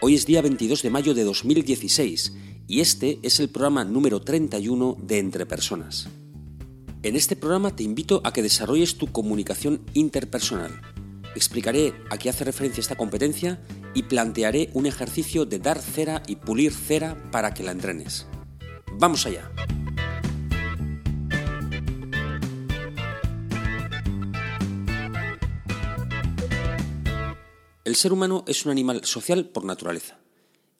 Hoy es día 22 de mayo de 2016 y este es el programa número 31 de Entre Personas. En este programa te invito a que desarrolles tu comunicación interpersonal. Explicaré a qué hace referencia esta competencia y plantearé un ejercicio de dar cera y pulir cera para que la entrenes. ¡Vamos allá! El ser humano es un animal social por naturaleza,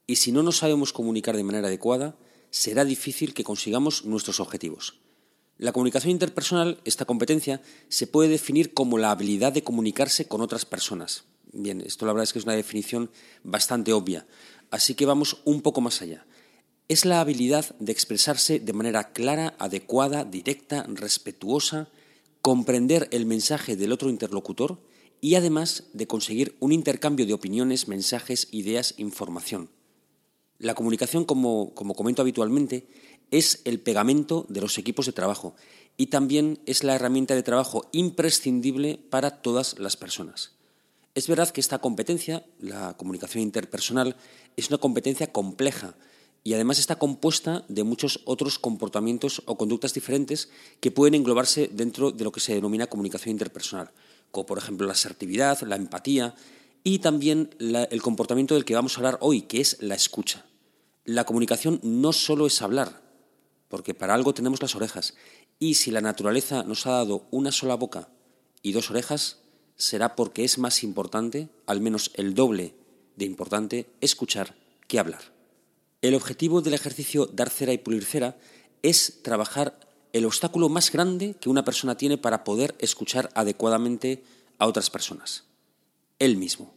y si no nos sabemos comunicar de manera adecuada, será difícil que consigamos nuestros objetivos. La comunicación interpersonal, esta competencia, se puede definir como la habilidad de comunicarse con otras personas. Bien, esto la verdad es que es una definición bastante obvia, así que vamos un poco más allá. Es la habilidad de expresarse de manera clara, adecuada, directa, respetuosa, comprender el mensaje del otro interlocutor y además de conseguir un intercambio de opiniones, mensajes, ideas, información. La comunicación, como, como, comento habitualmente, es el pegamento de los equipos de trabajo y también es la herramienta de trabajo imprescindible para todas las personas. Es verdad que esta competencia, la comunicación interpersonal, es una competencia compleja y además está compuesta de muchos otros comportamientos o conductas diferentes que pueden englobarse dentro de lo que se denomina comunicación interpersonal como por ejemplo la asertividad, la empatía y también el comportamiento del que vamos a hablar hoy, que es la escucha. La comunicación no solo es hablar, porque para algo tenemos las orejas, y si la naturaleza nos ha dado una sola boca y dos orejas, será porque es más importante, al menos el doble de importante, escuchar que hablar. El objetivo del ejercicio dar cera y pulir cera es trabajar el obstáculo más grande que una persona tiene para poder escuchar adecuadamente a otras personas. Él mismo.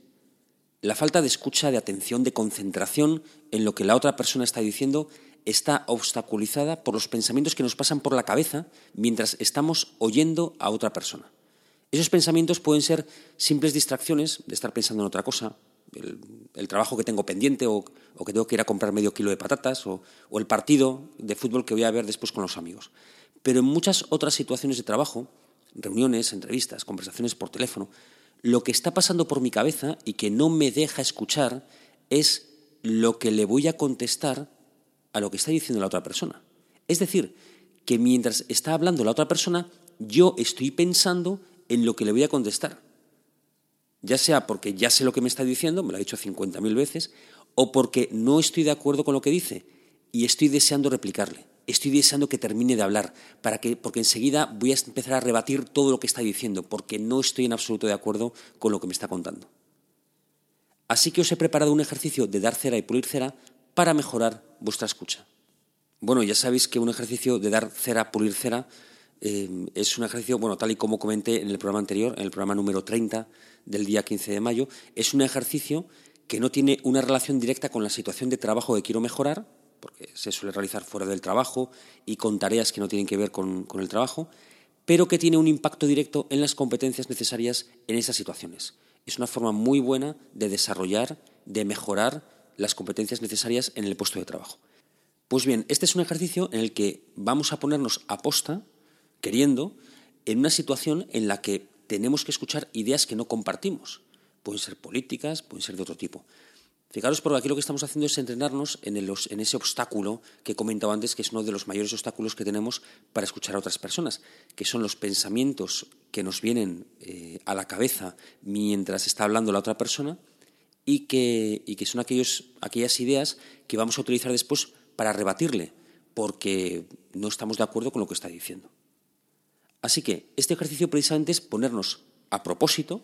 La falta de escucha, de atención, de concentración en lo que la otra persona está diciendo está obstaculizada por los pensamientos que nos pasan por la cabeza mientras estamos oyendo a otra persona. Esos pensamientos pueden ser simples distracciones de estar pensando en otra cosa, el, trabajo que tengo pendiente o, que tengo que ir a comprar medio kilo de patatas o el partido de fútbol que voy a ver después con los amigos. Pero en muchas otras situaciones de trabajo, reuniones, entrevistas, conversaciones por teléfono, lo que está pasando por mi cabeza y que no me deja escuchar es lo que le voy a contestar a lo que está diciendo la otra persona. Es decir, que mientras está hablando la otra persona, yo estoy pensando en lo que le voy a contestar. Ya sea porque ya sé lo que me está diciendo, me lo ha dicho 50.000 veces, o porque no estoy de acuerdo con lo que dice y estoy deseando replicarle estoy deseando que termine de hablar, para que, porque enseguida voy a empezar a rebatir todo lo que está diciendo, porque no estoy en absoluto de acuerdo con lo que me está contando. Así que os he preparado un ejercicio de dar cera y pulir cera para mejorar vuestra escucha. Bueno, ya sabéis que un ejercicio de dar cera, pulir cera, eh, es un ejercicio, bueno, tal y como comenté en el programa anterior, en el programa número 30 del día 15 de mayo, es un ejercicio que no tiene una relación directa con la situación de trabajo que quiero mejorar, porque se suele realizar fuera del trabajo y con tareas que no tienen que ver con, el trabajo, pero que tiene un impacto directo en las competencias necesarias en esas situaciones. Es una forma muy buena de desarrollar, de mejorar las competencias necesarias en el puesto de trabajo. Pues bien, este es un ejercicio en el que vamos a ponernos a posta, queriendo, en una situación en la que tenemos que escuchar ideas que no compartimos. Pueden ser políticas, pueden ser de otro tipo. Fijaros, porque aquí lo que estamos haciendo es entrenarnos en, ese obstáculo que he comentado antes, que es uno de los mayores obstáculos que tenemos para escuchar a otras personas, que son los pensamientos que nos vienen eh, a la cabeza mientras está hablando la otra persona y que, y que son aquellos, aquellas ideas que vamos a utilizar después para rebatirle, porque no estamos de acuerdo con lo que está diciendo. Así que este ejercicio precisamente es ponernos a propósito,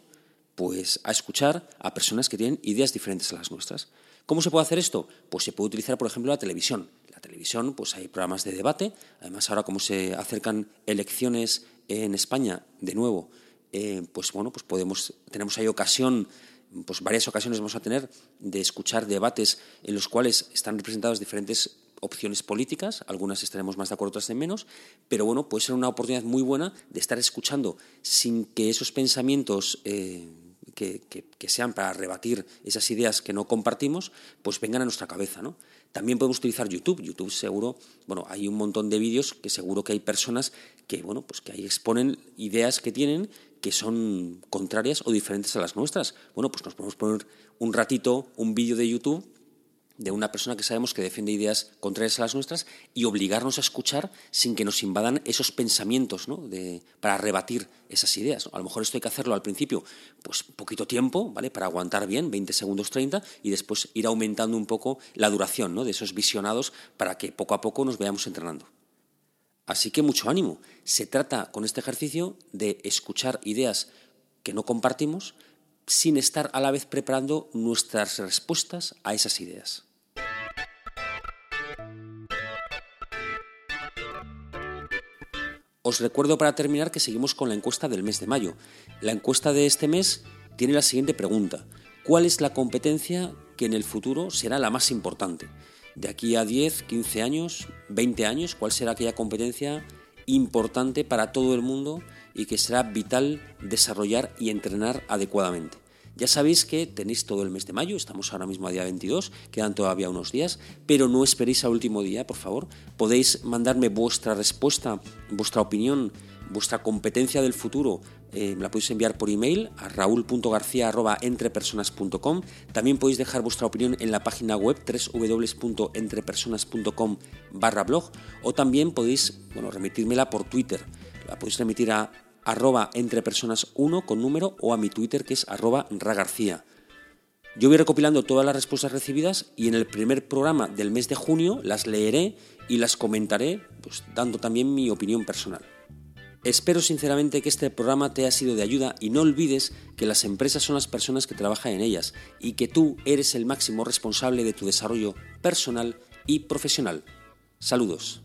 pues a escuchar a personas que tienen ideas diferentes a las nuestras. ¿Cómo se puede hacer esto? Pues se puede utilizar, por ejemplo, la televisión. La televisión, pues hay programas de debate. Además, ahora como se acercan elecciones en España, de nuevo, eh, pues bueno, pues podemos, tenemos ahí ocasión, pues varias ocasiones vamos a tener de escuchar debates en los cuales están representados diferentes opciones políticas, algunas estaremos más de acuerdo, otras de menos, pero bueno, puede ser una oportunidad muy buena de estar escuchando sin que esos pensamientos eh, que, sean para rebatir esas ideas que no compartimos, pues vengan a nuestra cabeza, ¿no? También podemos utilizar YouTube. YouTube seguro, bueno, hay un montón de vídeos que seguro que hay personas que, bueno, pues que ahí exponen ideas que tienen que son contrarias o diferentes a las nuestras. Bueno, pues nos podemos poner un ratito un vídeo de YouTube de una persona que sabemos que defiende ideas contrarias a las nuestras y obligarnos a escuchar sin que nos invadan esos pensamientos ¿no? de, para rebatir esas ideas. A lo mejor esto hay que hacerlo al principio, pues poquito tiempo, ¿vale? Para aguantar bien, 20 segundos, 30, y después ir aumentando un poco la duración ¿no? de esos visionados para que poco a poco nos vayamos entrenando. Así que mucho ánimo. Se trata con este ejercicio de escuchar ideas que no compartimos, sin estar a la vez preparando nuestras respuestas a esas ideas. Os recuerdo para terminar que seguimos con la encuesta del mes de mayo. La encuesta de este mes tiene la siguiente pregunta. ¿Cuál es la competencia que en el futuro será la más importante? De aquí a 10, 15 años, 20 años, ¿cuál será aquella competencia importante para todo el mundo y que será vital desarrollar y entrenar adecuadamente. Ya sabéis que tenéis todo el mes de mayo, estamos ahora mismo a día 22, quedan todavía unos días, pero no esperéis al último día, por favor. Podéis mandarme vuestra respuesta, vuestra opinión, vuestra competencia del futuro, eh, la podéis enviar por email a raúl.garcía.entrepersonas.com. También podéis dejar vuestra opinión en la página web www.entrepersonas.com barra blog o también podéis bueno, remitírmela por Twitter. La podéis remitir a arroba entrepersonas1 con número o a mi Twitter que es arroba ragarcía. Yo voy recopilando todas las respuestas recibidas y en el primer programa del mes de junio las leeré y las comentaré, pues dando también mi opinión personal. Espero sinceramente que este programa te haya sido de ayuda y no olvides que las empresas son las personas que trabajan en ellas y que tú eres el máximo responsable de tu desarrollo personal y profesional. Saludos.